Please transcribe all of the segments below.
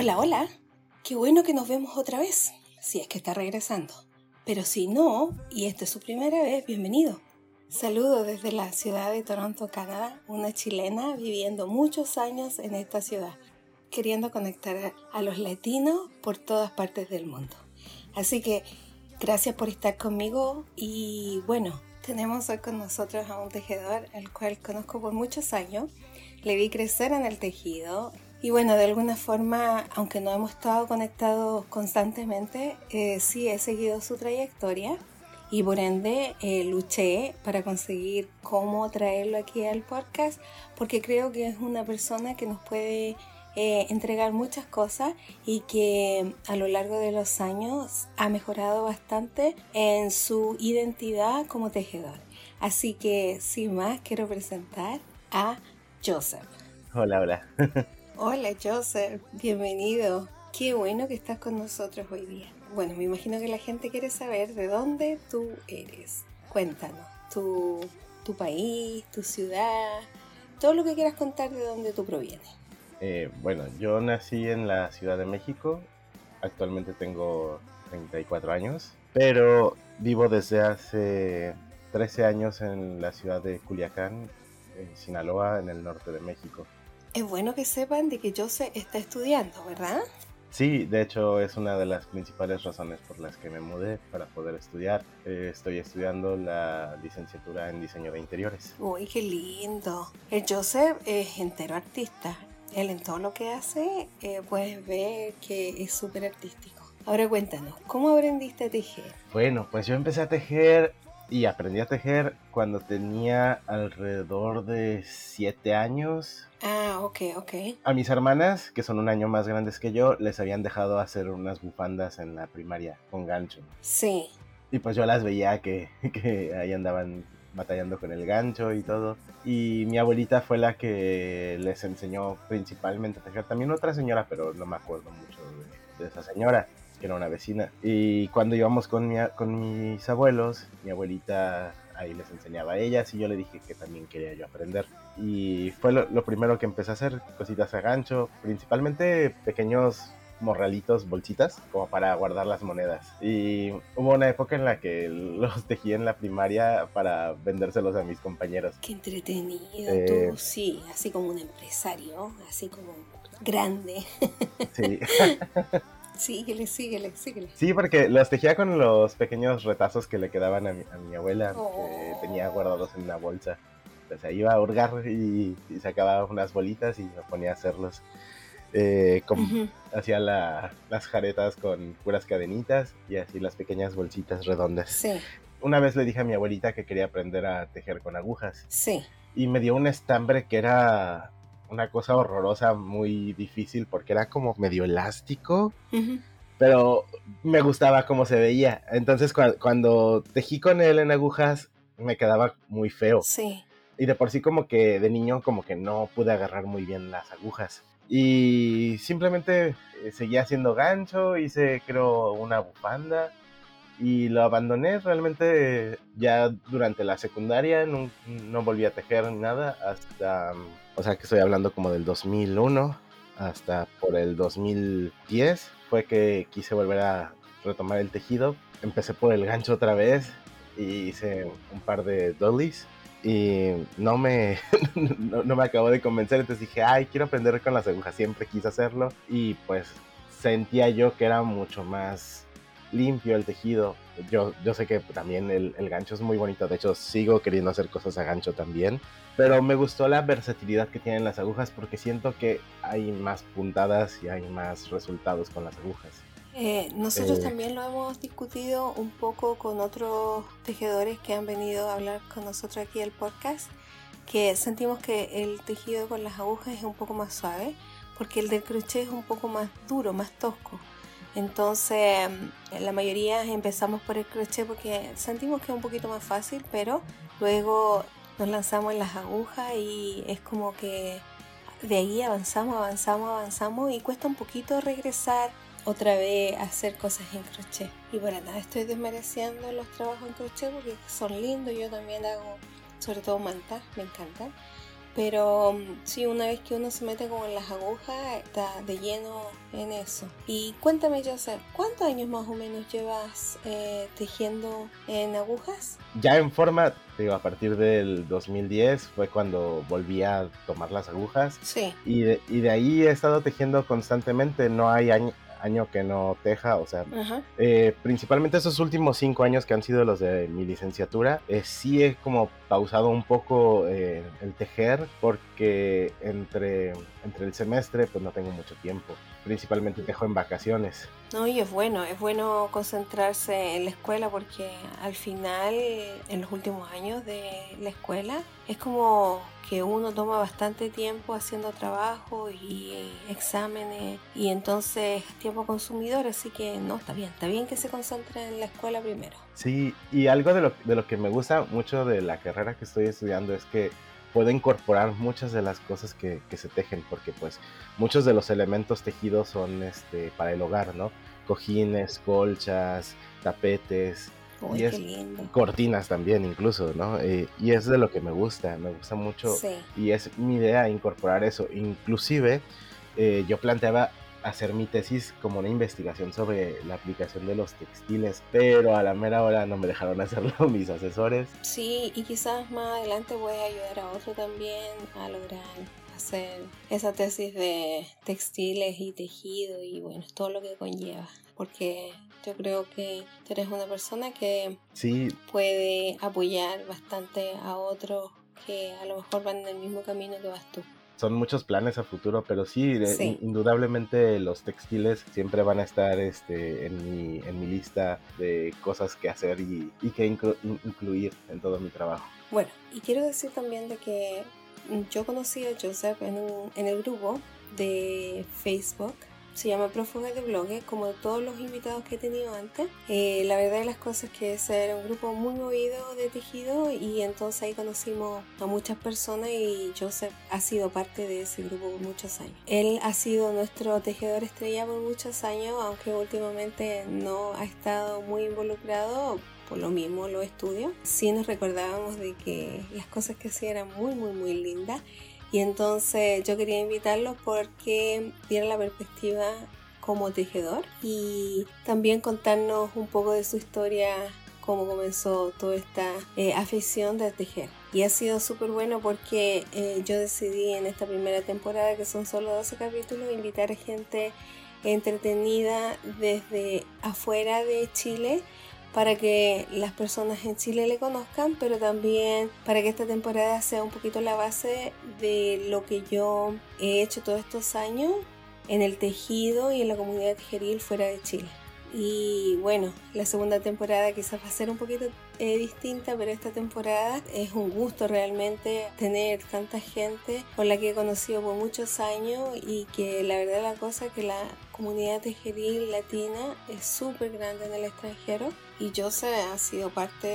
Hola, hola. Qué bueno que nos vemos otra vez, si es que está regresando. Pero si no, y esta es su primera vez, bienvenido. Saludo desde la ciudad de Toronto, Canadá, una chilena viviendo muchos años en esta ciudad, queriendo conectar a los latinos por todas partes del mundo. Así que gracias por estar conmigo y bueno, tenemos hoy con nosotros a un tejedor al cual conozco por muchos años. Le vi crecer en el tejido y bueno, de alguna forma, aunque no hemos estado conectados constantemente, eh, sí he seguido su trayectoria y por ende eh, luché para conseguir cómo traerlo aquí al podcast porque creo que es una persona que nos puede eh, entregar muchas cosas y que a lo largo de los años ha mejorado bastante en su identidad como tejedor. Así que sin más quiero presentar a Joseph. Hola, hola. hola Joseph, bienvenido. Qué bueno que estás con nosotros hoy día. Bueno, me imagino que la gente quiere saber de dónde tú eres. Cuéntanos, tu, tu país, tu ciudad, todo lo que quieras contar de dónde tú provienes. Eh, bueno, yo nací en la Ciudad de México, actualmente tengo 34 años, pero vivo desde hace 13 años en la ciudad de Culiacán, en Sinaloa, en el norte de México. Es bueno que sepan de que Jose está estudiando, ¿verdad? Sí, de hecho es una de las principales razones por las que me mudé para poder estudiar. Eh, estoy estudiando la licenciatura en diseño de interiores. Uy, qué lindo. El Joseph es entero artista él en todo lo que hace, eh, puedes ver que es súper artístico. Ahora cuéntanos, ¿cómo aprendiste a tejer? Bueno, pues yo empecé a tejer y aprendí a tejer cuando tenía alrededor de 7 años. Ah, ok, ok. A mis hermanas, que son un año más grandes que yo, les habían dejado hacer unas bufandas en la primaria con gancho. Sí. Y pues yo las veía que, que ahí andaban batallando con el gancho y todo. Y mi abuelita fue la que les enseñó principalmente a tejer. También otra señora, pero no me acuerdo mucho de, esa señora, que era una vecina. Y cuando íbamos con, mi, con mis abuelos, mi abuelita ahí les enseñaba a ellas y yo le dije que también quería yo aprender. Y fue lo, lo primero que empecé a hacer, cositas a gancho, principalmente pequeños morralitos, bolsitas, como para guardar las monedas. Y hubo una época en la que los tejí en la primaria para vendérselos a mis compañeros. Qué entretenido, eh, tú, sí, así como un empresario, así como grande. Sí. síguele, síguele, síguele. Sí, porque los tejía con los pequeños retazos que le quedaban a mi, abuela, que oh. tenía guardados en una bolsa. Ahí iba a hurgar y, y sacaba unas bolitas y me ponía a hacerlos. Eh, hacía las jaretas con puras cadenitas y así las pequeñas bolsitas redondas. Sí. Una vez le dije a mi abuelita que quería aprender a tejer con agujas. Sí. Y me dio un estambre que era una cosa horrorosa, muy difícil, porque era como medio elástico. Pero me gustaba cómo se veía. Entonces cuando tejí con él en agujas, me quedaba muy feo. Sí. Y de por sí como que de niño como que no pude agarrar muy bien las agujas. Y simplemente eh, seguía haciendo gancho, hice creo una bufanda y lo abandoné realmente ya durante la secundaria, no, no volví a tejer nada hasta, o sea que estoy hablando como del 2001 hasta por el 2010 fue que quise volver a retomar el tejido. Empecé por el gancho otra vez y hice un par de dollies y no me, no, me acabó de convencer, entonces dije, ay, quiero aprender con las agujas, siempre quise hacerlo y pues sentía yo que era mucho más limpio el tejido. Yo, yo sé que también el, el, gancho es muy bonito, de hecho sigo queriendo hacer cosas a gancho también, pero me gustó la versatilidad que tienen las agujas porque siento que hay más puntadas y hay más resultados con las agujas. Eh, nosotros eh. también lo hemos discutido un poco con otros tejedores que han venido a hablar con nosotros aquí el podcast, que sentimos que el tejido con las agujas es un poco más suave, porque el del crochet es un poco más duro, más tosco. Entonces, mm, la mayoría empezamos por el crochet porque sentimos que es un poquito más fácil, pero luego nos lanzamos en las agujas y es como que de ahí avanzamos, avanzamos, avanzamos y cuesta un poquito regresar otra vez hacer cosas en crochet. Y bueno, nada, estoy desmereciendo los trabajos en crochet porque son lindos. Yo también hago, sobre todo mantas, me encantan. Pero mm, sí, una vez que uno se mete como en las agujas, está de lleno en eso. Y cuéntame, Joseph, ¿cuántos años más o menos llevas eh, tejiendo en agujas? Ya en forma, digo, a partir del 2010 fue cuando volví a tomar las agujas. Sí. Y de, y de ahí he estado tejiendo constantemente, no hay año, año que no teja, o sea, eh, principalmente esos últimos cinco años que han sido los de mi licenciatura, eh, sí he como pausado un poco eh, el tejer porque entre, entre el semestre pues no tengo mucho tiempo, principalmente tejo en vacaciones. No, y es bueno, es bueno concentrarse en la escuela porque al final, en los últimos años de la escuela, es como que uno toma bastante tiempo haciendo trabajo y exámenes y entonces tiempo consumidor, así que no, está bien, está bien que se concentre en la escuela primero. Sí, y algo de lo, de lo que me gusta mucho de la carrera que estoy estudiando es que puedo incorporar muchas de las cosas que, que, se tejen, porque pues muchos de los elementos tejidos son este, para el hogar, ¿no? Cojines, colchas, tapetes, y es cortinas también incluso, ¿no? Eh, y es de lo que me gusta, me gusta mucho sí. y es mi idea incorporar eso. Inclusive eh, yo planteaba hacer mi tesis como una investigación sobre la aplicación de los textiles, pero a la mera hora no me dejaron hacerlo mis asesores. Sí, y quizás más adelante voy a ayudar a otro también a lograr hacer esa tesis de textiles y tejido y bueno, todo lo que conlleva, porque yo creo que tú eres una persona que sí. puede apoyar bastante a otros que a lo mejor van en el mismo camino que vas tú. Son muchos planes a futuro, pero sí, sí. indudablemente los textiles siempre van a estar este, en, mi, en mi lista de cosas que hacer y, y que inclu incluir en todo mi trabajo. Bueno, y quiero decir también de que yo conocí a Joseph en, un, en el grupo de Facebook se llama Prófuga de Blogue, como todos los invitados que he tenido antes. Eh, la verdad de las cosas es que ese era un grupo muy movido de tejido y entonces ahí conocimos a muchas personas y Joseph ha sido parte de ese grupo por muchos años. Él ha sido nuestro tejedor estrella por muchos años, aunque últimamente no ha estado muy involucrado por lo mismo los estudios. Sí nos recordábamos de que las cosas que hacía eran muy, muy, muy lindas y entonces yo quería invitarlo porque diera la perspectiva como tejedor y también contarnos un poco de su historia, cómo comenzó toda esta eh, afición de tejer. Y ha sido súper bueno porque eh, yo decidí en esta primera temporada, que son solo 12 capítulos, invitar gente entretenida desde afuera de Chile para que las personas en Chile le conozcan, pero también para que esta temporada sea un poquito la base de lo que yo he hecho todos estos años en el tejido y en la comunidad tejeril fuera de Chile. Y bueno, la segunda temporada quizás va a ser un poquito eh, distinta, pero esta temporada es un gusto realmente tener tanta gente con la que he conocido por muchos años y que la verdad la cosa que la comunidad tejeril latina es súper grande en el extranjero y Joseph ha sido parte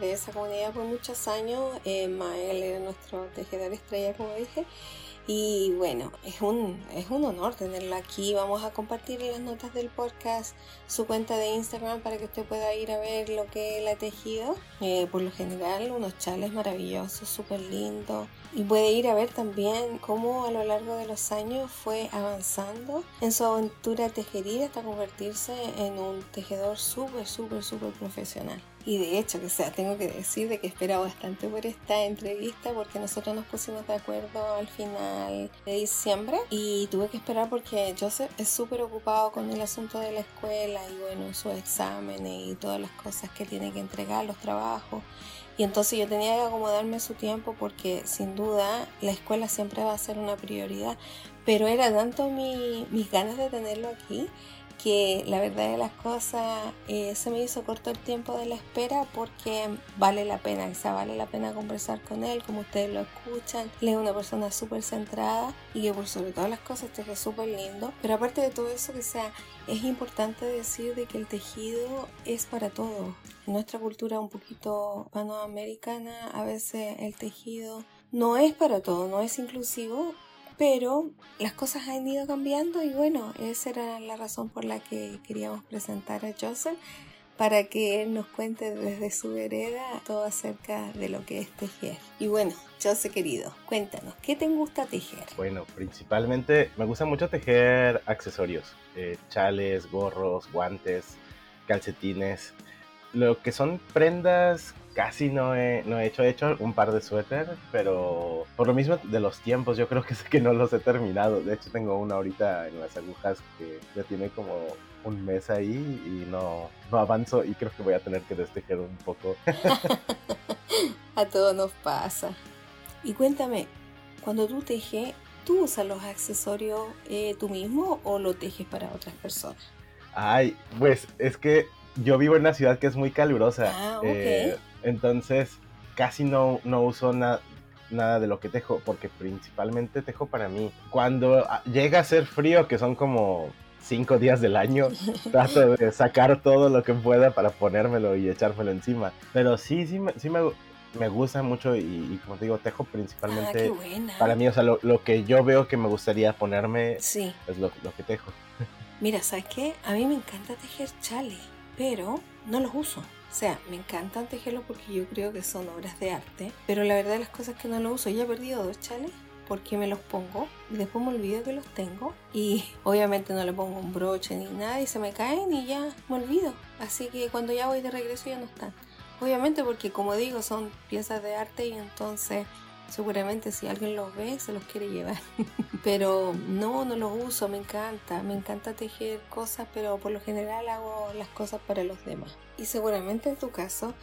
de esa comunidad por muchos años. Eh, Mael era nuestro tejedor estrella, como dije. Y bueno, es un, es un honor tenerlo aquí. Vamos a compartir las notas del podcast su cuenta de Instagram para que usted pueda ir a ver lo que él ha tejido. Eh, por lo general, unos chales maravillosos, súper lindos. Y puede ir a ver también cómo a lo largo de los años fue avanzando en su aventura tejeril hasta convertirse en un tejedor súper, súper, súper profesional. Y de hecho, que sea, tengo que decir de que espero bastante por esta entrevista porque nosotros nos pusimos de acuerdo al final de diciembre y tuve que esperar porque Joseph es súper ocupado con el asunto de la escuela y bueno, sus exámenes y todas las cosas que tiene que entregar, los trabajos. Y entonces yo tenía que acomodarme su tiempo porque sin duda la escuela siempre va a ser una prioridad. Pero era tanto mi, mis ganas de tenerlo aquí que la verdad de las cosas eh, se me hizo corto el tiempo de la espera porque vale la pena, o sea, vale la pena conversar con él, como ustedes lo escuchan. Él es una persona súper centrada y que por sobre todas las cosas es súper lindo. Pero aparte de todo eso, que sea, es importante decir de que el tejido es para todos. En nuestra cultura un poquito panoamericana, a veces el tejido no es para todo, no es inclusivo pero las cosas han ido cambiando y bueno, esa era la razón por la que queríamos presentar a Joseph para que nos cuente desde su vereda todo acerca de lo que es tejer. Y bueno, José querido, cuéntanos, ¿qué te gusta tejer? Bueno, principalmente me gusta mucho tejer accesorios, eh, chales, gorros, guantes, calcetines. Lo que son prendas casi no he, no he hecho. He hecho un par de suéter, pero por lo mismo de los tiempos, yo creo que es que no los he terminado. De hecho, tengo una ahorita en las agujas que ya tiene como un mes ahí y no, no avanzo y creo que voy a tener que destejer un poco. a todos nos pasa. Y cuéntame, cuando tú tejes, ¿tú usas los accesorios eh, tú mismo o lo tejes para otras personas? Ay, pues es que yo vivo en una ciudad que es muy calurosa. Ah, ok. Eh, entonces, casi no, no uso nada de lo que tejo, porque principalmente tejo para mí. Cuando ah, llega a ser frío, que son como cinco días del año, trato de sacar todo lo que pueda para ponérmelo y echármelo encima. Pero sí, sí, sí me, me gusta mucho y, como te digo, tejo principalmente ah, para mí, o sea, lo, que yo veo que me gustaría ponerme sí. es lo, lo, que tejo. Mira, ¿sabes qué? A mí me encanta tejer chale, pero no los uso. O sea, me encantan tejerlos porque yo creo que son obras de arte, pero la verdad de las cosas que no lo uso, ya he perdido dos chales porque me los pongo y después me olvido que los tengo y obviamente no le pongo un broche ni nada y se me caen y ya me olvido. Así que cuando ya voy de regreso ya no están. Obviamente porque como digo son piezas de arte y entonces Seguramente si alguien los ve se los quiere llevar. pero no, no los uso, me encanta. Me encanta tejer cosas, pero por lo general hago las cosas para los demás. Y seguramente en tu caso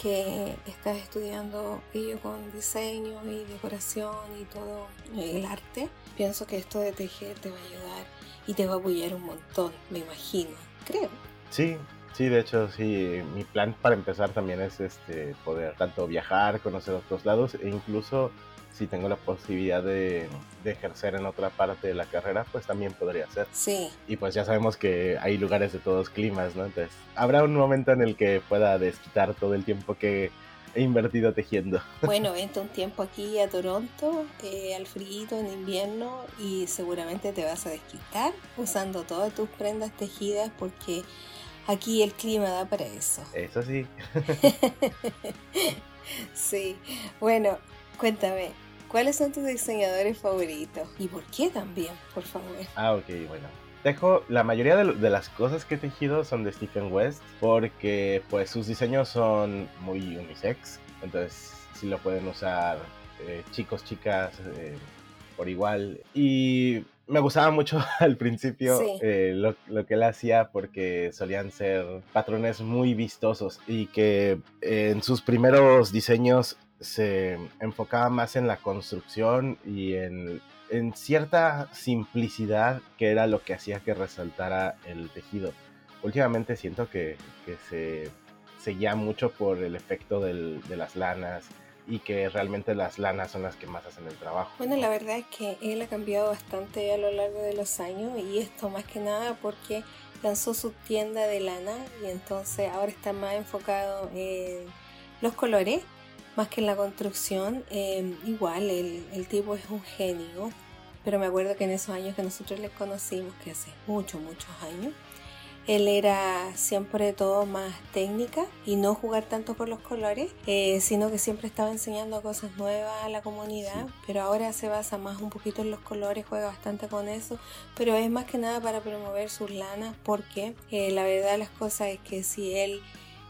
que estás estudiando ello con diseño y decoración y todo el arte, pienso que esto de tejer te va a ayudar y te va a apoyar un montón, me imagino, creo. Sí, Sí, de hecho, sí, mi plan para empezar también es este poder tanto viajar, conocer otros lados e incluso si tengo la posibilidad de, ejercer en otra parte de la carrera, pues también podría ser. Sí. Y pues ya sabemos que hay lugares de todos climas, ¿no? Entonces, habrá un momento en el que pueda desquitar todo el tiempo que he invertido tejiendo. Bueno, vente un tiempo aquí a Toronto, eh, al frío en invierno, y seguramente te vas a desquitar usando todas tus prendas tejidas porque Aquí el clima da para eso. Eso sí. sí. Bueno, cuéntame, ¿cuáles son tus diseñadores favoritos? ¿Y por qué también, por favor? Ah, ok, bueno. Tejo, la mayoría de, las cosas que he tejido son de Stephen West porque pues sus diseños son muy unisex, entonces sí lo pueden usar eh, chicos, chicas eh, por igual. Y me gustaba mucho al principio eh, lo, que él hacía porque solían ser patrones muy vistosos y que en sus primeros diseños se enfocaba más en la construcción y en, cierta simplicidad que era lo que hacía que resaltara el tejido. Últimamente siento que, se seguía mucho por el efecto de las lanas y que realmente las lanas son las que más hacen el trabajo. Bueno, la verdad es que él ha cambiado bastante a lo largo de los años y esto más que nada porque lanzó su tienda de lana y entonces ahora está más enfocado en los colores más que en la construcción. Em, igual, el, el tipo es un genio, pero me acuerdo que en esos años que nosotros le conocimos, que hace muchos, muchos años, él era siempre todo más técnica y no jugar tanto por los colores, eh, sino que siempre estaba enseñando cosas nuevas a la comunidad, pero ahora se basa más un poquito en los colores, juega bastante con eso, pero es más que nada para promover sus lanas porque eh, la verdad las cosas es que si él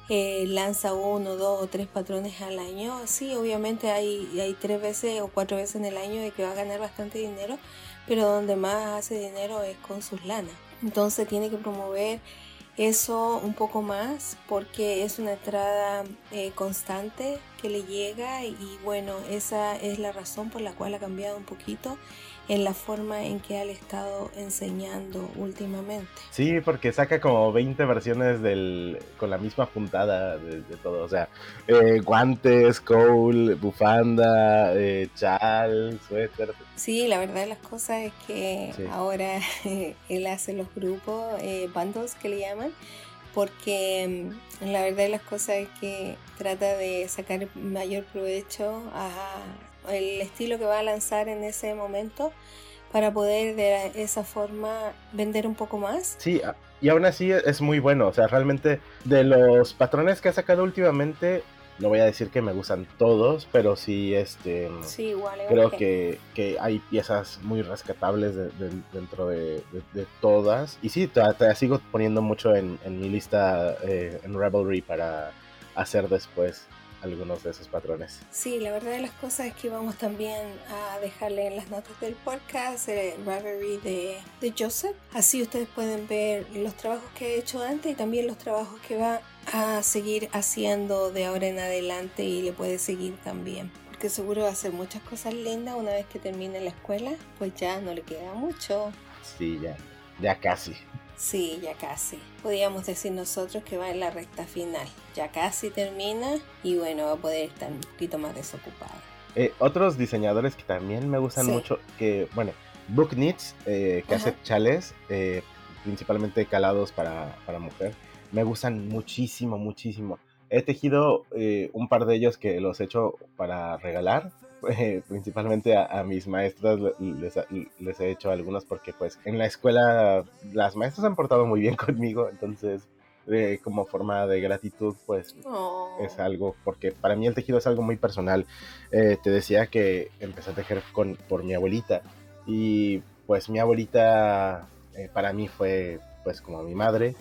eh, lanza uno, dos o tres patrones al año, sí, obviamente hay, hay tres veces o cuatro veces en el año de que va a ganar bastante dinero, pero donde más hace dinero es con sus lanas. Entonces tiene que promover eso un poco más porque es una entrada eh, constante que le llega y bueno, esa es la razón por la cual ha cambiado un poquito en la forma en que ha estado enseñando últimamente. Sí, porque saca como 20 versiones del, con la misma puntada de, todo, o sea, eh, guantes, cowl, bufanda, eh, chal, suéter. Sí, la verdad de las cosas es que ahora él hace los grupos, eh, bandos que le llaman, porque mm, la verdad de las cosas es que trata de sacar mayor provecho a el estilo que va a lanzar en ese momento para poder de esa forma vender un poco más. Sí, y aún así es muy bueno, o sea, realmente de los patrones que ha sacado últimamente, no voy a decir que me gustan todos, pero sí, este, sí, igual, creo que, que, hay piezas muy rescatables dentro de, todas. Y sí, te, sigo poniendo mucho en, mi lista eh, en Revelry para hacer después algunos de esos patrones. Sí, la verdad de las cosas es que vamos también a dejarle en las notas del podcast el Ravelry de, de Joseph. Así ustedes pueden ver los trabajos que he hecho antes y también los trabajos que va a seguir haciendo de ahora en adelante y le puede seguir también. Porque seguro va a hacer muchas cosas lindas una vez que termine la escuela, pues ya no le queda mucho. Sí, ya, ya casi. Sí, ya casi. Podríamos decir nosotros que va en la recta final. Ya casi termina y bueno, va a poder estar un poquito más desocupado. Eh, otros diseñadores que también me gustan mucho, que bueno, Book Knits, eh, que hace chales, eh, principalmente calados para, para mujer, me gustan muchísimo, muchísimo. He tejido un par de ellos que los he hecho para regalar eh, principalmente a, mis maestras les, he hecho algunos porque pues en la escuela las maestras han portado muy bien conmigo, entonces eh, como forma de gratitud pues oh. es algo, porque para mí el tejido es algo muy personal. Eh, te decía que empecé a tejer con, por mi abuelita y pues mi abuelita para mí fue pues como mi madre,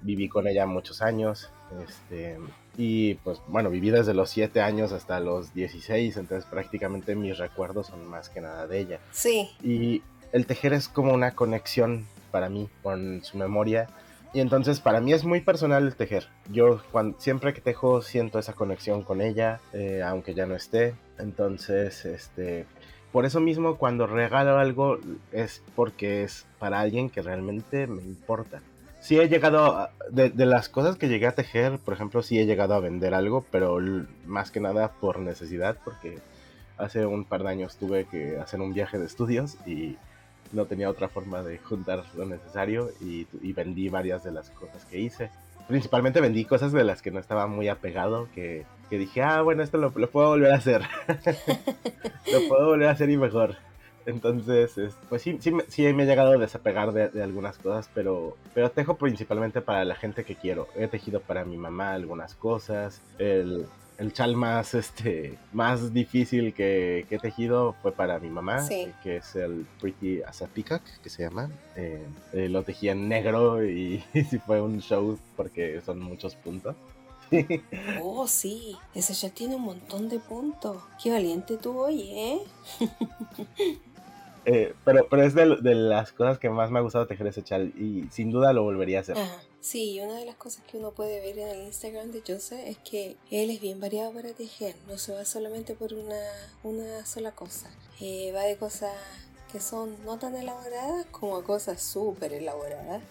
viví con ella muchos años, este, y pues bueno, viví desde los 7 años hasta los 16, entonces prácticamente mis recuerdos son más que nada de ella. Sí. Y el tejer es como una conexión para mí con su memoria. Y entonces para mí es muy personal el tejer. Yo cuando, siempre que tejo siento esa conexión con ella, eh, aunque ya no esté. Entonces, este, por eso mismo cuando regalo algo es porque es para alguien que realmente me importa sí he llegado, de, de, las cosas que llegué a tejer, por ejemplo, sí he llegado a vender algo, pero más que nada por necesidad, porque hace un par de años tuve que hacer un viaje de estudios y no tenía otra forma de juntar lo necesario y, vendí varias de las cosas que hice. Principalmente vendí cosas de las que no estaba muy apegado, que, que dije, ah, bueno, esto lo, lo puedo volver a hacer. lo puedo volver a hacer y mejor. Entonces, pues sí, sí, sí me he llegado a desapegar de, algunas cosas, pero, pero tejo principalmente para la gente que quiero. He tejido para mi mamá algunas cosas. El, el chal más, este, más difícil que, he tejido fue para mi mamá, que es el Pretty as a Peacock, que se llama. Eh, eh, lo tejí en negro y, y sí fue un show porque son muchos puntos. Oh, sí, ese ya tiene un montón de puntos. Qué valiente tú hoy, ¿eh? Eh, pero, pero es de, las cosas que más me ha gustado tejer ese chal y sin duda lo volvería a hacer. Sí, una de las cosas que uno puede ver en el Instagram de Jose es que él es bien variado para tejer, no se va solamente por una, una sola cosa, eh, va de cosas que son no tan elaboradas como cosas súper elaboradas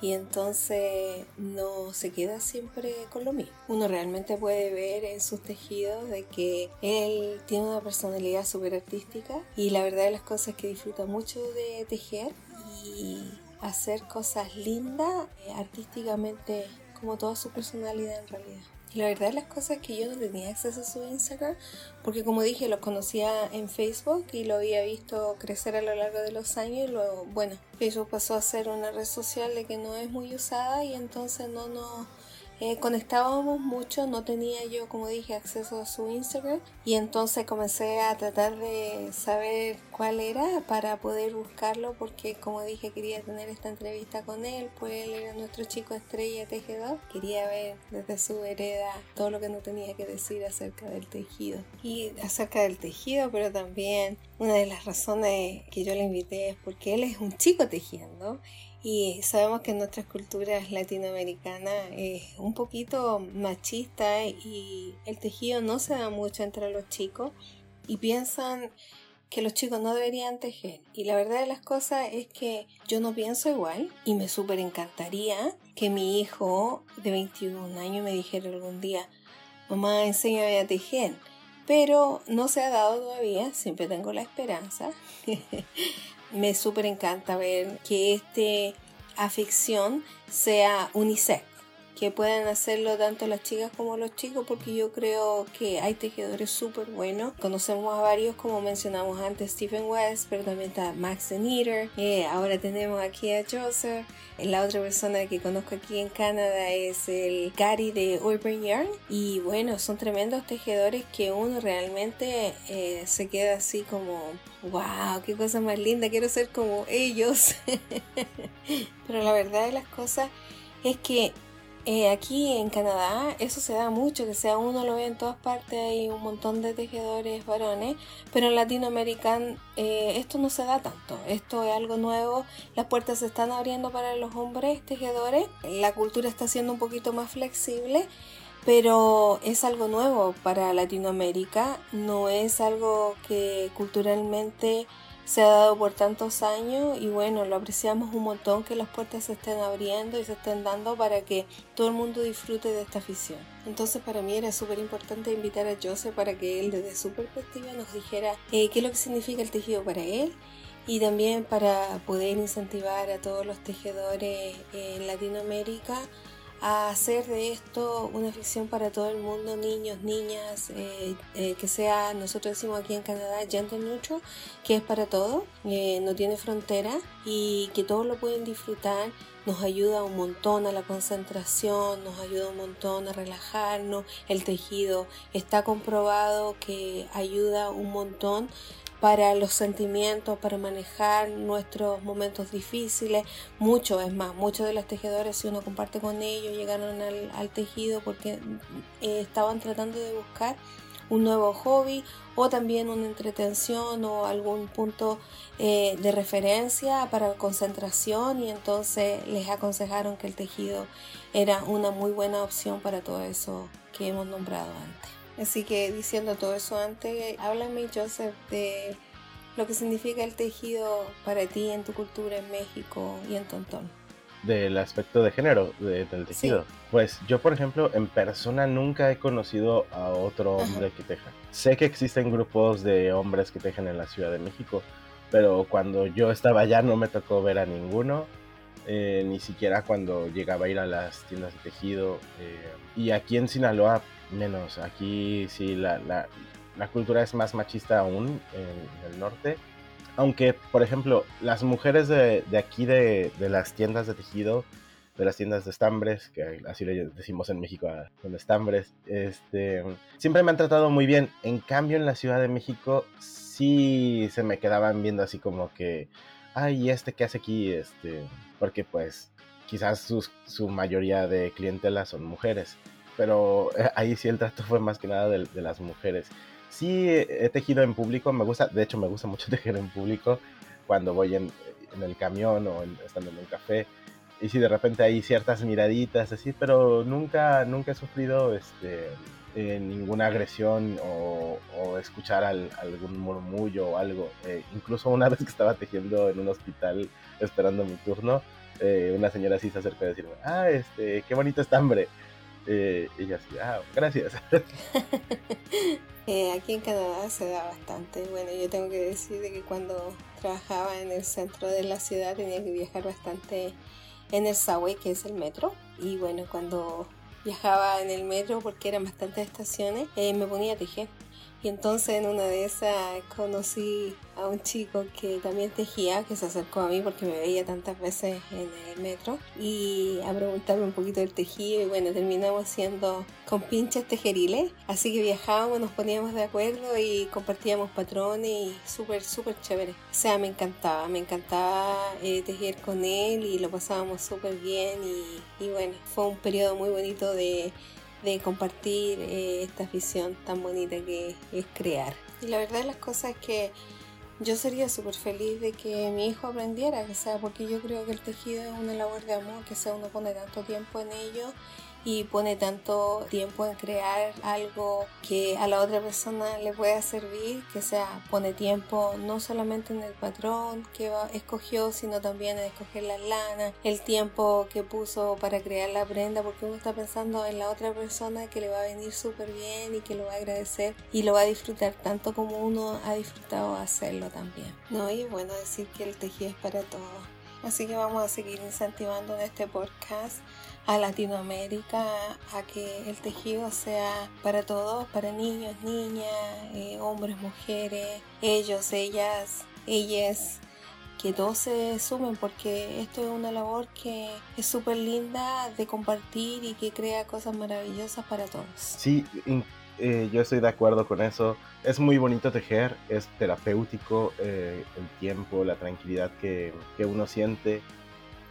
y entonces no se queda siempre con lo mismo. Uno realmente puede ver en sus tejidos de que él tiene una personalidad súper artística y la verdad de las cosas es que disfruta mucho de tejer y hacer cosas lindas eh, artísticamente como toda su personalidad en realidad. La verdad las cosas que yo no tenía acceso a su Instagram, porque como dije, lo conocía en Facebook y lo había visto crecer a lo largo de los años y luego, bueno, Facebook pasó a ser una red social de que no es muy usada y entonces no nos eh, conectábamos mucho, no tenía yo, como dije, acceso a su Instagram. Y entonces comencé a tratar de saber cuál era para poder buscarlo porque como dije quería tener esta entrevista con él, pues él era nuestro chico estrella tejedor, quería ver desde su vereda todo lo que no tenía que decir acerca del tejido. Y acerca del tejido, pero también una de las razones que yo le invité es porque él es un chico tejiendo y sabemos que nuestras culturas latinoamericanas es un poquito machista y el tejido no se da mucho entre los chicos y piensan que los chicos no deberían tejer. Y la verdad de las cosas es que yo no pienso igual y me súper encantaría que mi hijo de 21 años me dijera algún día, mamá, enséñame a tejer. Pero no se ha dado todavía, siempre tengo la esperanza. me súper encanta ver que este afición sea unisex. Que puedan hacerlo tanto las chicas como los chicos porque yo creo que hay tejedores súper buenos. Conocemos a varios como mencionamos antes Stephen West, pero también está Max the eh, ahora tenemos aquí a Joseph. La otra persona que conozco aquí en Canadá es el Gary de Urban Yarn y bueno, son tremendos tejedores que uno realmente eh, se queda así como wow, qué cosa más linda, quiero ser como ellos. Pero la verdad de las cosas es que eh, aquí en Canadá eso se da mucho, que sea uno lo ve en todas partes, hay un montón de tejedores varones, pero en Latinoamérica eh, esto no se da tanto, esto es algo nuevo, las puertas se están abriendo para los hombres tejedores, la cultura está siendo un poquito más flexible, pero es algo nuevo para Latinoamérica, no es algo que culturalmente se ha dado por tantos años y bueno, lo apreciamos un montón que las puertas se estén abriendo y se estén dando para que todo el mundo disfrute de esta afición. Entonces para mí era súper importante invitar a Joseph para que él desde su perspectiva nos dijera eh, qué es lo que significa el tejido para él y también para poder incentivar a todos los tejedores en Latinoamérica a hacer de esto una ficción para todo el mundo, niños, niñas, eh, eh, que sea, nosotros decimos aquí en Canadá, gender neutral, que es para todo, no tiene frontera y que todos lo pueden disfrutar, nos ayuda un montón a la concentración, nos ayuda un montón a relajarnos, el tejido está comprobado que ayuda un montón para los sentimientos, para manejar nuestros momentos difíciles. Mucho, es más, muchos de los tejedores, si uno comparte con ellos, llegaron al, tejido porque eh, estaban tratando de buscar un nuevo hobby o también una entretención o algún punto eh, de referencia para concentración y entonces les aconsejaron que el tejido era una muy buena opción para todo eso que hemos nombrado antes. Así que diciendo todo eso antes, háblame Joseph de lo que significa el tejido para ti en tu cultura en México y en Tontón. Del aspecto de género del tejido. Pues yo, por ejemplo, en persona nunca he conocido a otro hombre que teja. Sé que existen grupos de hombres que tejen en la Ciudad de México, pero cuando yo estaba allá no me tocó ver a ninguno. Eh, ni siquiera cuando llegaba a ir a las tiendas de tejido. Eh, y aquí en Sinaloa, menos. Aquí sí, la, la, la cultura es más machista aún en, el norte. Aunque, por ejemplo, las mujeres de, de aquí de, de, las tiendas de tejido, de las tiendas de estambres, que así le decimos en México a los estambres, este, siempre me han tratado muy bien. En cambio, en la Ciudad de México sí se me quedaban viendo así como que, ay, ¿este qué hace aquí? Este, porque pues quizás su mayoría de clientela son mujeres pero eh, ahí sí el trato fue más que nada de, las mujeres. Sí he tejido en público, me gusta, de hecho me gusta mucho tejer en público cuando voy en, el camión o estando en un café. Y sí, de repente hay ciertas miraditas así, pero nunca, nunca he sufrido este, eh, ninguna agresión o, escuchar algún murmullo o algo. Eh, incluso una vez que estaba tejiendo en un hospital esperando mi turno, una señora así se acercó a decirme, ah, este, qué bonito estambre. Eh, ella así, ah, gracias. Eh, aquí en Canadá se da bastante. Bueno, yo tengo que decir que cuando trabajaba en el centro de la ciudad tenía que viajar bastante en el subway, que es el metro. Y bueno, cuando viajaba en el metro, porque eran bastantes estaciones, eh, me ponía tejer. Y entonces en una de esas conocí a un chico que también tejía, que se acercó a mí porque me veía tantas veces en el metro y a preguntarme un poquito del tejido y bueno, terminamos siendo con pinches tejeriles, así que viajábamos, nos poníamos de acuerdo y compartíamos patrones y súper, súper chévere. O sea, me encantaba, me encantaba eh, tejer con él y lo pasábamos súper bien y, y bueno, fue un periodo muy bonito de de compartir eh, esta afición tan bonita que es crear. Y la verdad de las cosas es que yo sería súper feliz de que mi hijo aprendiera, que sea, porque yo creo que el tejido es una labor de amor, que sea uno pone tanto tiempo en ello y pone tanto tiempo en crear algo que a la otra persona le pueda servir, que sea, pone tiempo no solamente en el patrón que escogió, sino también en escoger la lana, el tiempo que puso para crear la prenda, porque uno está pensando en la otra persona que le va a venir súper bien y que lo va a agradecer y lo va a disfrutar tanto como uno ha disfrutado hacerlo también. No, y bueno decir que el tejido es para todos. Así que vamos a seguir incentivando en este podcast a Latinoamérica a que el tejido sea para todos, para niños, niñas, eh, hombres, mujeres, ellos, ellas, ellas, que todos se sumen porque esto es una labor que es súper linda de compartir y que crea cosas maravillosas para todos. Sí, eh, yo estoy de acuerdo con eso. Es muy bonito tejer, es terapéutico eh, el tiempo, la tranquilidad que, que uno siente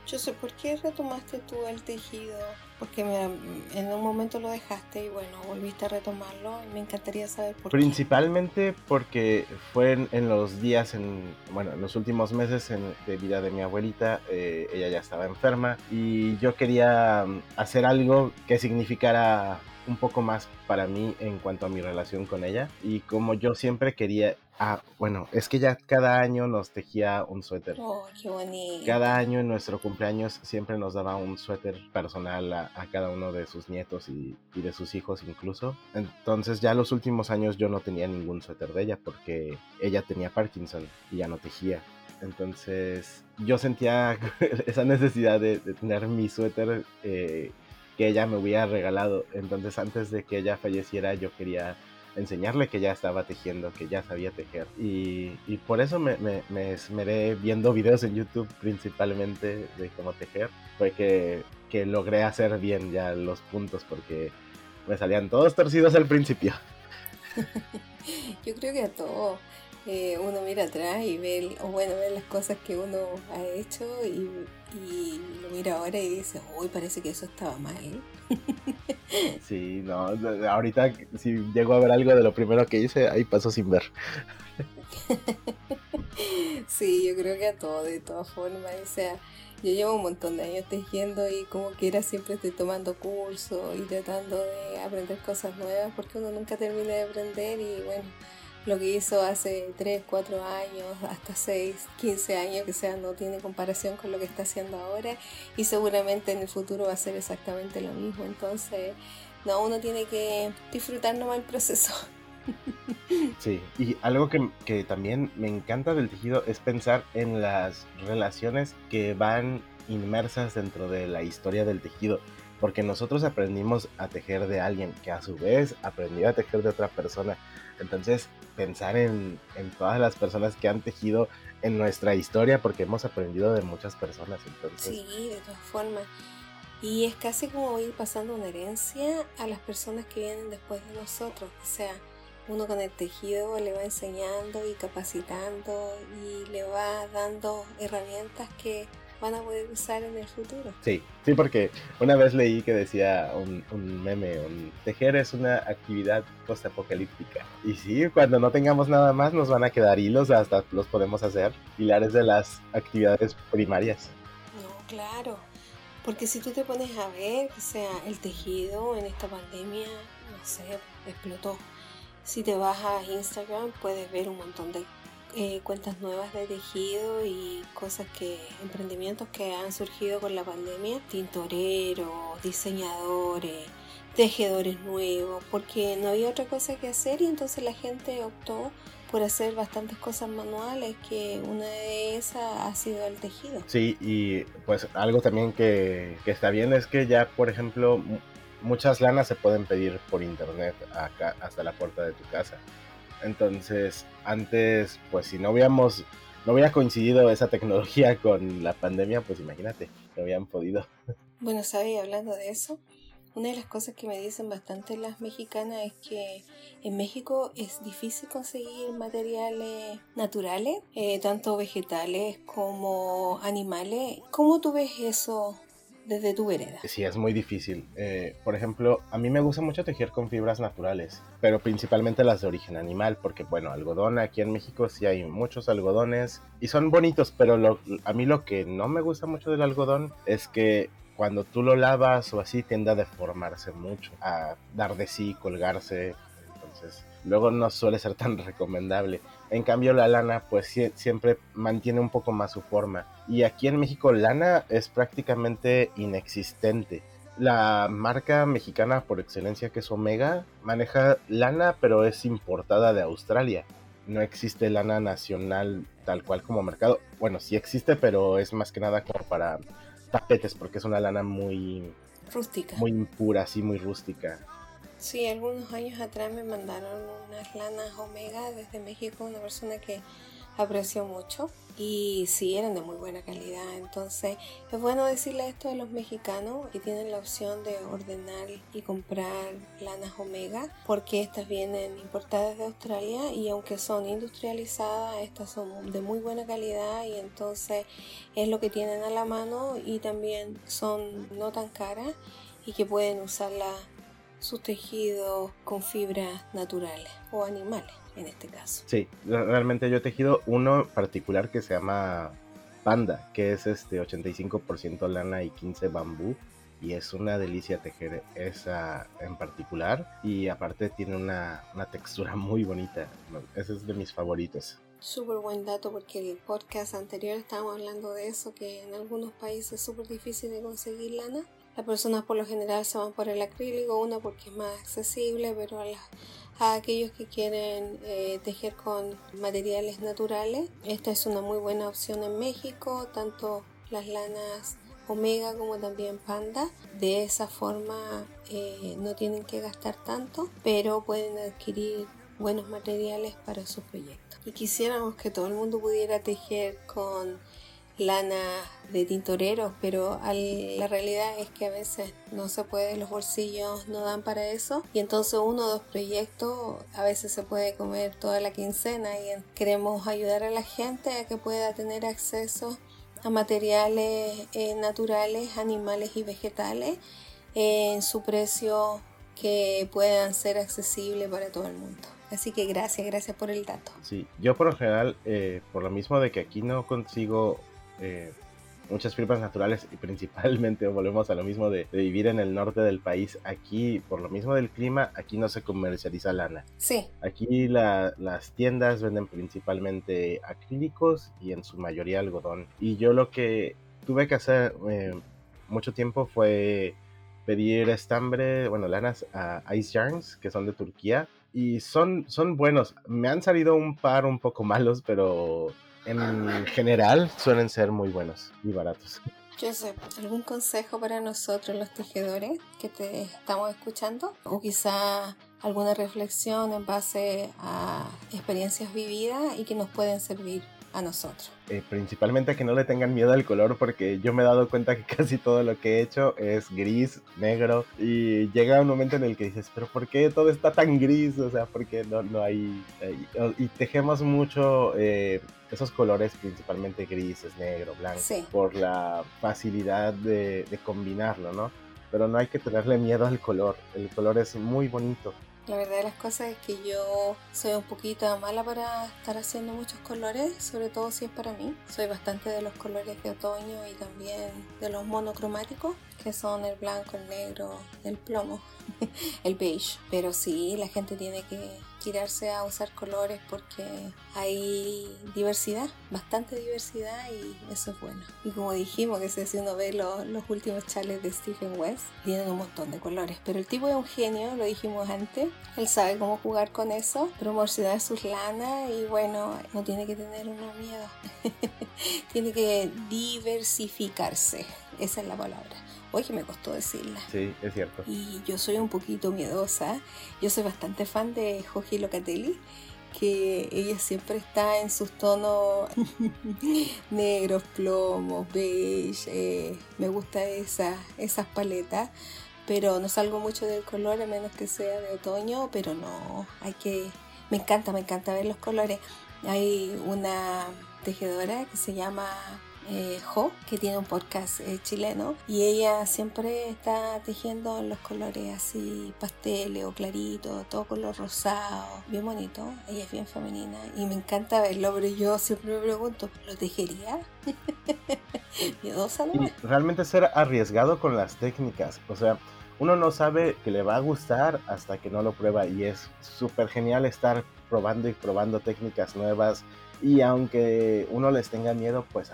yo sé, ¿por qué retomaste tú el tejido? Porque en un momento lo dejaste y bueno, volviste a retomarlo. Me encantaría saber por qué. Principalmente porque fue en, los días, en, bueno, en los últimos meses de vida de mi abuelita, eh, ella ya estaba enferma y yo quería mm, hacer algo que significara un poco más para mí en cuanto a mi relación con ella y como yo siempre quería Ah, bueno, es que ya cada año nos tejía un suéter. Oh, qué bonito. Cada año en nuestro cumpleaños siempre nos daba un suéter personal a, cada uno de sus nietos y, de sus hijos incluso. Entonces ya los últimos años yo no tenía ningún suéter de ella porque ella tenía Parkinson y ya no tejía. Entonces yo sentía esa necesidad de, tener mi suéter eh, que ella me hubiera regalado. Entonces antes de que ella falleciera yo quería enseñarle que ya estaba tejiendo, que ya sabía tejer. Y, por eso me, me, esmeré viendo videos en YouTube principalmente de cómo tejer. Fue que, que logré hacer bien ya los puntos porque me salían todos torcidos al principio. Yo creo que a todo eh, uno mira atrás y ve, o bueno, ve las cosas que uno ha hecho y, y lo mira ahora y dice, uy, parece que eso estaba mal. Sí, no, ahorita si llego a ver algo de lo primero que hice, ahí paso sin ver. Sí, yo creo que a todo, de todas formas, o sea, yo llevo un montón de años tejiendo y como quiera siempre estoy tomando cursos y tratando de aprender cosas nuevas porque uno nunca termina de aprender y bueno, lo que hizo hace 3, 4 años, hasta 6, 15 años, que sea, no tiene comparación con lo que está haciendo ahora y seguramente en el futuro va a ser exactamente lo mismo. Entonces, no, uno tiene que disfrutar nomás el proceso. Sí, y algo que, que también me encanta del tejido es pensar en las relaciones que van inmersas dentro de la historia del tejido porque nosotros aprendimos a tejer de alguien que a su vez aprendió a tejer de otra persona. Entonces, pensar en, todas las personas que han tejido en nuestra historia, porque hemos aprendido de muchas personas. Entonces... Sí, de todas formas. Y es casi como ir pasando una herencia a las personas que vienen después de nosotros. O sea, uno con el tejido le va enseñando y capacitando y le va dando herramientas que van a poder usar en el futuro. Sí, sí, porque una vez leí que decía un, un meme, un tejer es una actividad postapocalíptica. Y sí, cuando no tengamos nada más nos van a quedar hilos, hasta los podemos hacer pilares de las actividades primarias. No, claro. Porque si tú te pones a ver, o sea, el tejido en esta pandemia, no sé, explotó. Si te vas a Instagram puedes ver un montón de eh, cuentas nuevas de tejido y cosas que, emprendimientos que han surgido con la pandemia, tintoreros, diseñadores, tejedores nuevos, porque no había otra cosa que hacer y entonces la gente optó por hacer bastantes cosas manuales, que una de esas ha sido el tejido. Sí, y pues algo también que, que está bien es que ya, por ejemplo, muchas lanas se pueden pedir por internet acá hasta la puerta de tu casa. Entonces, antes, pues si no habíamos, no hubiera coincidido esa tecnología con la pandemia, pues imagínate, no habían podido. Bueno, ¿sabes? Hablando de eso, una de las cosas que me dicen bastante las mexicanas es que en México es difícil conseguir materiales naturales, eh, tanto vegetales como animales. ¿Cómo tú ves eso desde tu vereda? Sí, es muy difícil. Eh, por ejemplo, a mí me gusta mucho tejer con fibras naturales, pero principalmente las de origen animal, porque bueno, algodón aquí en México sí hay muchos algodones y son bonitos, pero a mí lo que no me gusta mucho del algodón es que cuando tú lo lavas o así tiende a deformarse mucho, a dar de sí, colgarse. Luego no suele ser tan recomendable. En cambio, la lana, pues siempre mantiene un poco más su forma. Y aquí en México, lana es prácticamente inexistente. La marca mexicana por excelencia, que es Omega, maneja lana, pero es importada de Australia. No existe lana nacional tal cual como mercado. Bueno, sí existe, pero es más que nada como para tapetes, porque es una lana muy Rústica. Muy pura, así muy rústica. Sí, algunos años atrás me mandaron unas lanas Omega desde México, una persona que aprecio mucho y sí eran de muy buena calidad. Entonces es bueno decirle esto a los mexicanos que tienen la opción de ordenar y comprar lanas Omega porque estas vienen importadas de Australia y aunque son industrializadas, estas son de muy buena calidad y entonces es lo que tienen a la mano y también son no tan caras y que pueden usarla sus tejidos con fibras naturales o animales en este caso. Sí, realmente yo he tejido uno particular que se llama Panda, que es este 85% lana y 15 bambú. Y es una delicia tejer esa en particular. Y aparte tiene una, una textura muy bonita. Ese es de mis favoritos. Súper buen dato porque el podcast anterior estábamos hablando de eso, que en algunos países es súper difícil de conseguir lana. Las personas por lo general se van por el acrílico, una porque es más accesible, pero a aquellos que quieren eh, tejer con materiales naturales. Esta es una muy buena opción en México, tanto las lanas Omega como también Panda. De esa forma eh, no tienen que gastar tanto, pero pueden adquirir buenos materiales para sus proyectos. Y quisiéramos que todo el mundo pudiera tejer con lana de tintoreros, pero la realidad es que a veces no se puede, los bolsillos no dan para eso y entonces uno o dos proyectos a veces se puede comer toda la quincena y queremos ayudar a la gente a que pueda tener acceso a materiales eh, naturales, animales y vegetales en su precio que puedan ser accesibles para todo el mundo. Así que gracias, gracias por el dato. Sí, yo por lo general, eh, por lo mismo de que aquí no consigo eh, muchas fibras naturales y principalmente volvemos a lo mismo de, vivir en el norte del país. Aquí, por lo mismo del clima, aquí no se comercializa lana. Sí. Aquí las tiendas venden principalmente acrílicos y en su mayoría algodón. Y yo lo que tuve que hacer eh, mucho tiempo fue pedir estambre, bueno, lanas a Ice Yarns, que son de Turquía. Y son, son buenos. Me han salido un par un poco malos, pero en general suelen ser muy buenos y baratos. Joseph, ¿algún consejo para nosotros los tejedores que te estamos escuchando? O quizá alguna reflexión en base a experiencias vividas y que nos pueden servir a nosotros. Eh, principalmente que no le tengan miedo al color porque yo me he dado cuenta que casi todo lo que he hecho es gris, negro y llega un momento en el que dices, pero ¿por qué todo está tan gris? O sea, porque no, no hay... y tejemos mucho... Eh, esos colores principalmente grises, negro, blanco, por la facilidad de, de combinarlo, ¿no? Pero no hay que tenerle miedo al color, el color es muy bonito. La verdad de las cosas es que yo soy un poquito mala para estar haciendo muchos colores, sobre todo si es para mí. Soy bastante de los colores de otoño y también de los monocromáticos, que son el blanco, el negro, el plomo, el beige. Pero sí, la gente tiene que tirarse a usar colores porque hay diversidad, bastante diversidad y eso es bueno. Y como dijimos, que si uno ve los, los últimos chales de Stephen West, tienen un montón de colores. Pero el tipo es un genio, lo dijimos antes, él sabe cómo jugar con eso, promocionar sus lanas y bueno, no tiene que tener uno miedo. tiene que diversificarse, esa es la palabra. Oye, me costó decirla. Sí, es cierto. Y yo soy un poquito miedosa. Yo soy bastante fan de Joji Locatelli, que ella siempre está en sus tonos negros, plomos, beige. Eh, me gusta esa, esas paletas. Pero no salgo mucho del color a menos que sea de otoño, pero no, hay que... Me encanta, me encanta ver los colores. Hay una tejedora que se llama eh, Jo, que tiene un podcast eh, chileno, y ella siempre está tejiendo los colores así pasteles o claritos, todo color rosado, bien bonito. Ella es bien femenina y me encanta verlo, pero yo siempre me pregunto, ¿lo tejería? Miedosa, ¿no? realmente ser arriesgado con las técnicas, o sea, uno no sabe que le va a gustar hasta que no lo prueba y es súper genial estar probando y probando técnicas nuevas y aunque uno les tenga miedo, pues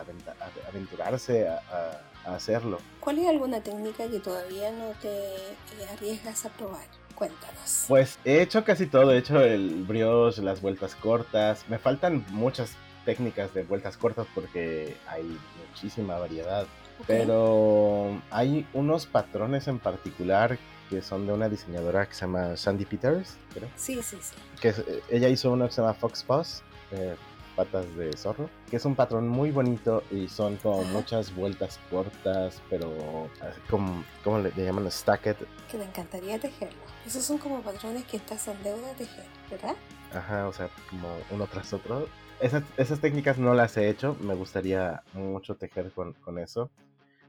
aventurarse a, hacerlo. ¿Cuál es alguna técnica que todavía no te arriesgas a probar? Cuéntanos. Pues he hecho casi todo, he hecho el brioche, las vueltas cortas, me faltan muchas técnicas de vueltas cortas porque hay muchísima variedad. Pero hay unos patrones en particular que son de una diseñadora que se llama Sandy Peters, creo. Sí, sí, sí. Que eh, ella hizo uno que se llama Fox Paws, eh, patas de zorro, que es un patrón muy bonito y son como muchas vueltas cortas, pero como, ¿cómo le, llaman? Stacked. Que me encantaría tejerlo. Esos son como patrones que estás en deuda de tejer, ¿verdad? Ajá, o sea, como uno tras otro. Esas, esas técnicas no las he hecho, me gustaría mucho tejer con, con eso.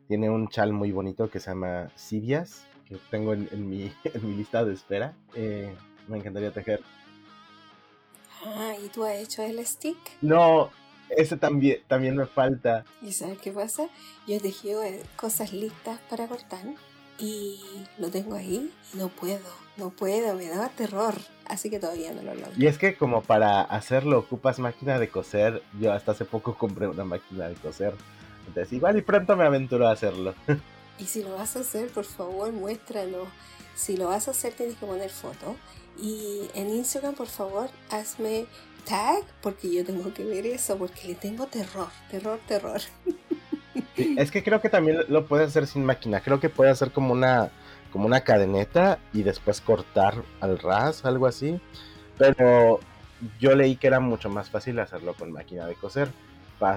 Tiene un chal muy bonito que se llama Sibias, que tengo en, en, mi, en mi, lista de espera. Eh, me encantaría tejer. Ah, ¿y tú has hecho el stick? No, ese también, también me falta. ¿Y sabes qué pasa? Yo he tejido eh, cosas listas para cortar y lo tengo ahí y no puedo, no puedo, me da terror. Así que todavía no lo logro. Y es que como para hacerlo ocupas máquina de coser, yo hasta hace poco compré una máquina de coser. Entonces igual y pronto me aventuro a hacerlo. Y si lo vas a hacer, por favor, muéstralo. Si lo vas a hacer, tienes que poner foto. Y en Instagram, por favor, hazme tag, porque yo tengo que ver eso, porque le tengo terror, terror, terror. es que creo que también lo puedes hacer sin máquina. Creo que puedes hacer como una, como una cadeneta y después cortar al ras, algo así. Pero yo leí que era mucho más fácil hacerlo con máquina de coser.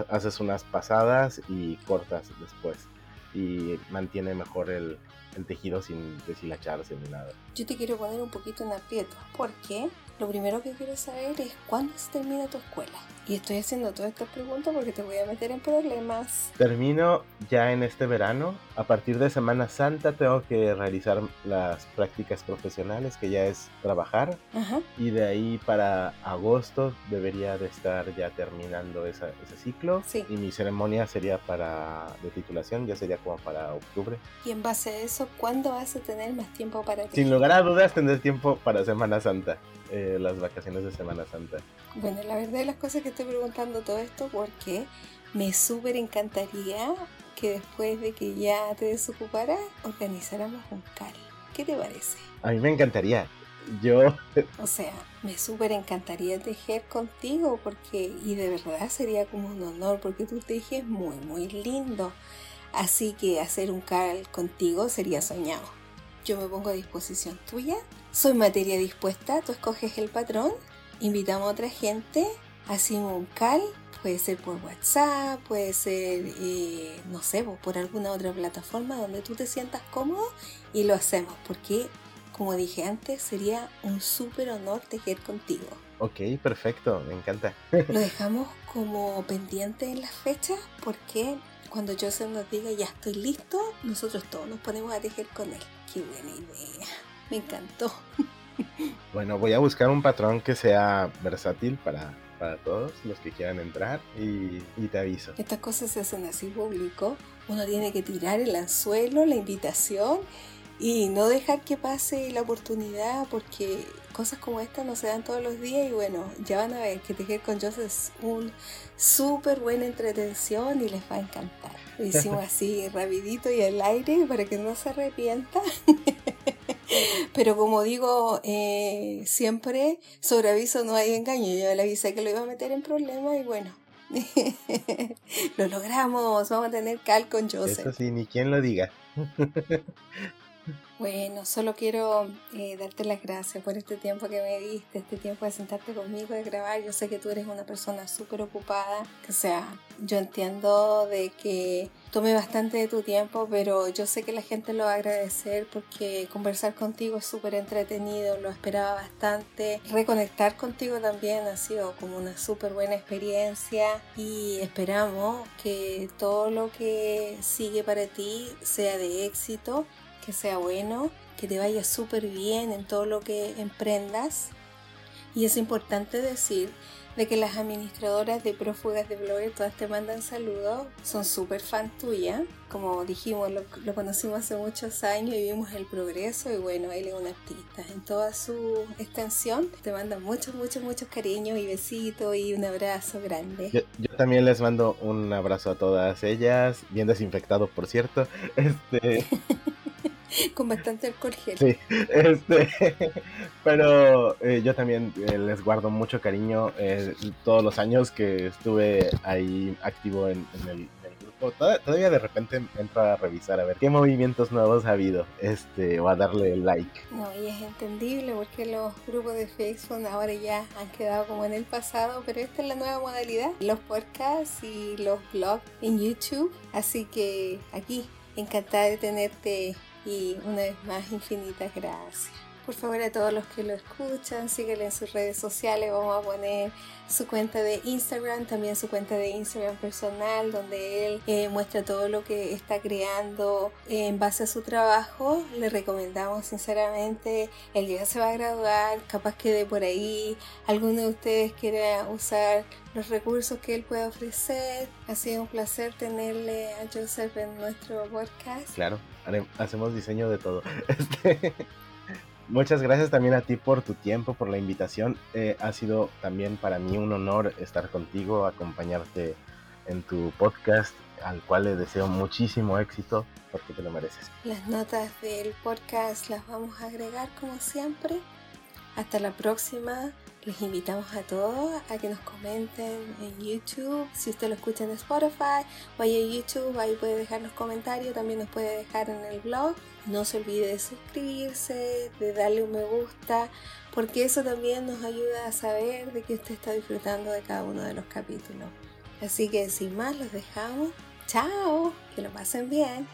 haces unas pasadas y cortas después y mantiene mejor el, el tejido sin deshilacharse ni nada. Yo te quiero poner un poquito en aprieto porque lo primero que quiero saber es cuándo se termina tu escuela. Y estoy haciendo todas estas preguntas porque te voy a meter en problemas. Termino ya en este verano. A partir de Semana Santa tengo que realizar las prácticas profesionales, que ya es trabajar. Y de ahí para agosto debería de estar ya terminando ese ciclo. Y mi ceremonia sería para de titulación, ya sería como para octubre. Y en base a eso, ¿cuándo vas a tener más tiempo para ti? Sin lugar a dudas, tendré tiempo para Semana Santa. Eh, las vacaciones de Semana Santa? Bueno, la verdad de las cosas que estoy preguntando todo esto porque me súper encantaría que después de que ya te desocuparas, organizáramos un cal. ¿Qué te parece? A mí me encantaría. Yo... O sea, me súper encantaría tejer contigo porque, y de verdad sería como un honor porque tú tejes muy, muy lindo. Así que hacer un cal contigo sería soñado. Yo me pongo a disposición tuya soy materia dispuesta, tú escoges el patrón, invitamos a otra gente, hacemos un cal, puede ser por WhatsApp, puede ser, eh, no sé, por alguna otra plataforma donde tú te sientas cómodo y lo hacemos, porque, como dije antes, sería un súper honor tejer contigo. Ok, perfecto, me encanta. lo dejamos como pendiente en las fechas porque cuando Joseph nos diga ya estoy listo, nosotros todos nos ponemos a tejer con él. Qué buena idea. Me encantó. Bueno, voy a buscar un patrón que sea versátil para, para todos los que quieran entrar y, te aviso. Estas cosas se hacen así público. Uno tiene que tirar el anzuelo, la invitación y no dejar que pase la oportunidad porque cosas como esta no se dan todos los días y bueno, ya van a ver que Tejer con Joseph es un súper buena entretención y les va a encantar. Lo hicimos así rapidito y al aire para que no se arrepienta. Pero como digo eh, siempre, sobre aviso no hay engaño. Yo le avisé que lo iba a meter en problemas y bueno, lo logramos. Vamos a tener cal con Joseph. Eso sí, ni quien lo diga. Bueno, solo quiero eh, darte las gracias por este tiempo que me diste, este tiempo de sentarte conmigo, de grabar. Yo sé que tú eres una persona súper ocupada, o sea, yo entiendo de que tome bastante de tu tiempo, pero yo sé que la gente lo va a agradecer porque conversar contigo es súper entretenido, lo esperaba bastante. Reconectar contigo también ha sido como una súper buena experiencia y esperamos que todo lo que sigue para ti sea de éxito que sea bueno, que te vaya súper bien en todo lo que emprendas. Y es importante decir de que las administradoras de prófugas de Blogger todas te mandan saludos, son súper fan tuya. Como dijimos, lo, conocimos hace muchos años y vimos el progreso y bueno, él es un artista. En toda su extensión te mandan muchos, muchos, muchos cariños y besitos y un abrazo grande. Yo, yo también les mando un abrazo a todas ellas, bien desinfectado por cierto. Este... con bastante alcohol gel. Sí, este, pero eh, yo también eh, les guardo mucho cariño eh, todos los años que estuve ahí activo en, el, todavía de repente entro a revisar a ver qué movimientos nuevos ha habido, este, o a darle like. No, y es entendible porque los grupos de Facebook ahora ya han quedado como en el pasado, pero esta es la nueva modalidad, los podcasts y los blogs en YouTube, así que aquí encantada de tenerte y una vez más infinitas gracias. Por favor, a todos los que lo escuchan, síguele en sus redes sociales. Vamos a poner su cuenta de Instagram, también su cuenta de Instagram personal, donde él eh, muestra todo lo que está creando en base a su trabajo. Le recomendamos sinceramente, él ya se va a graduar, capaz que de por ahí alguno de ustedes quiera usar los recursos que él puede ofrecer. Ha sido un placer tenerle a Joseph en nuestro podcast. Claro, hacemos diseño de todo. Este, Muchas gracias también a ti por tu tiempo, por la invitación. Eh, ha sido también para mí un honor estar contigo, acompañarte en tu podcast, al cual le deseo muchísimo éxito porque te lo mereces. Las notas del podcast las vamos a agregar como siempre. Hasta la próxima. Les invitamos a todos a que nos comenten en YouTube. Si usted lo escucha en Spotify, vaya a YouTube, ahí puede dejar los comentarios, también nos puede dejar en el blog. No se olvide de suscribirse, de darle un me gusta, porque eso también nos ayuda a saber de que usted está disfrutando de cada uno de los capítulos. Así que sin más, los dejamos. Chao, que lo pasen bien.